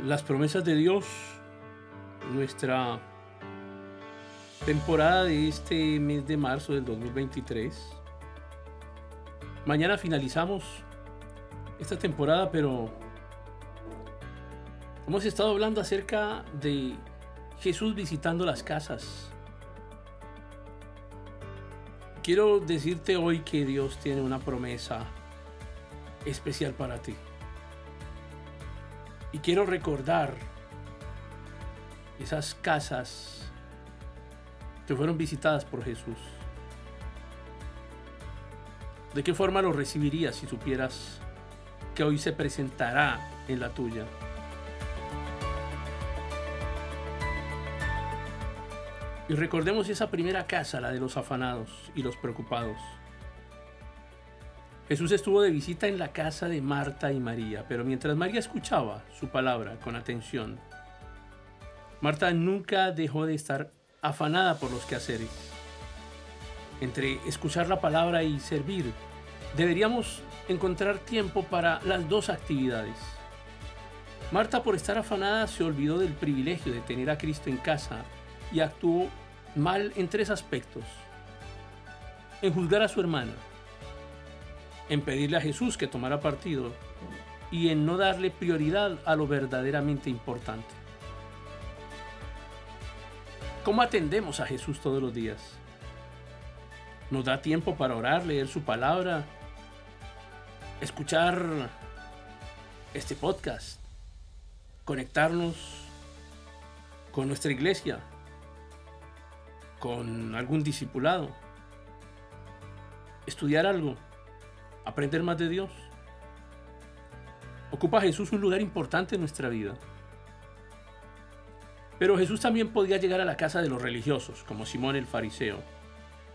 las promesas de Dios, nuestra temporada de este mes de marzo del 2023. Mañana finalizamos esta temporada, pero hemos estado hablando acerca de Jesús visitando las casas. Quiero decirte hoy que Dios tiene una promesa especial para ti. Y quiero recordar esas casas que fueron visitadas por Jesús. ¿De qué forma lo recibirías si supieras que hoy se presentará en la tuya? Y recordemos esa primera casa, la de los afanados y los preocupados. Jesús estuvo de visita en la casa de Marta y María, pero mientras María escuchaba su palabra con atención, Marta nunca dejó de estar afanada por los quehaceres. Entre escuchar la palabra y servir, deberíamos encontrar tiempo para las dos actividades. Marta por estar afanada se olvidó del privilegio de tener a Cristo en casa y actuó mal en tres aspectos. En juzgar a su hermana, en pedirle a Jesús que tomara partido y en no darle prioridad a lo verdaderamente importante. ¿Cómo atendemos a Jesús todos los días? ¿Nos da tiempo para orar, leer su palabra, escuchar este podcast, conectarnos con nuestra iglesia, con algún discipulado, estudiar algo? Aprender más de Dios. Ocupa Jesús un lugar importante en nuestra vida. Pero Jesús también podía llegar a la casa de los religiosos, como Simón el fariseo.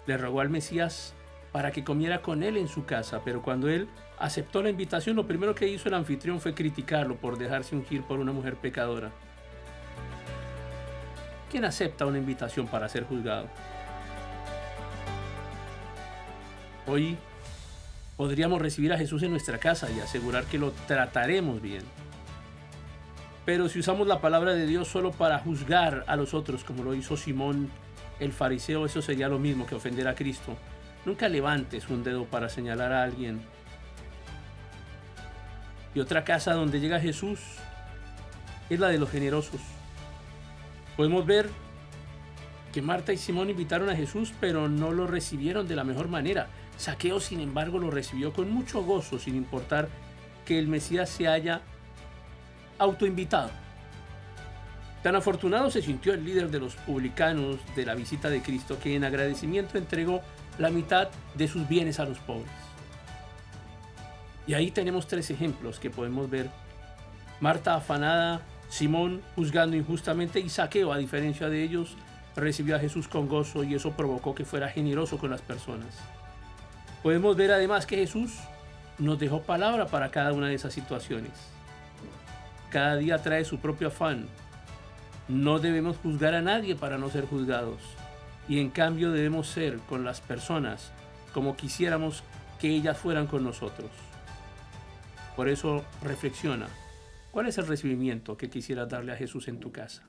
Le rogó al Mesías para que comiera con él en su casa, pero cuando él aceptó la invitación, lo primero que hizo el anfitrión fue criticarlo por dejarse ungir por una mujer pecadora. ¿Quién acepta una invitación para ser juzgado? Hoy podríamos recibir a Jesús en nuestra casa y asegurar que lo trataremos bien. Pero si usamos la palabra de Dios solo para juzgar a los otros, como lo hizo Simón el fariseo, eso sería lo mismo que ofender a Cristo. Nunca levantes un dedo para señalar a alguien. Y otra casa donde llega Jesús es la de los generosos. Podemos ver Marta y Simón invitaron a Jesús, pero no lo recibieron de la mejor manera. Saqueo, sin embargo, lo recibió con mucho gozo, sin importar que el Mesías se haya autoinvitado. Tan afortunado se sintió el líder de los publicanos de la visita de Cristo que en agradecimiento entregó la mitad de sus bienes a los pobres. Y ahí tenemos tres ejemplos que podemos ver. Marta afanada, Simón juzgando injustamente y Saqueo, a diferencia de ellos, recibió a Jesús con gozo y eso provocó que fuera generoso con las personas. Podemos ver además que Jesús nos dejó palabra para cada una de esas situaciones. Cada día trae su propio afán. No debemos juzgar a nadie para no ser juzgados. Y en cambio debemos ser con las personas como quisiéramos que ellas fueran con nosotros. Por eso reflexiona, ¿cuál es el recibimiento que quisieras darle a Jesús en tu casa?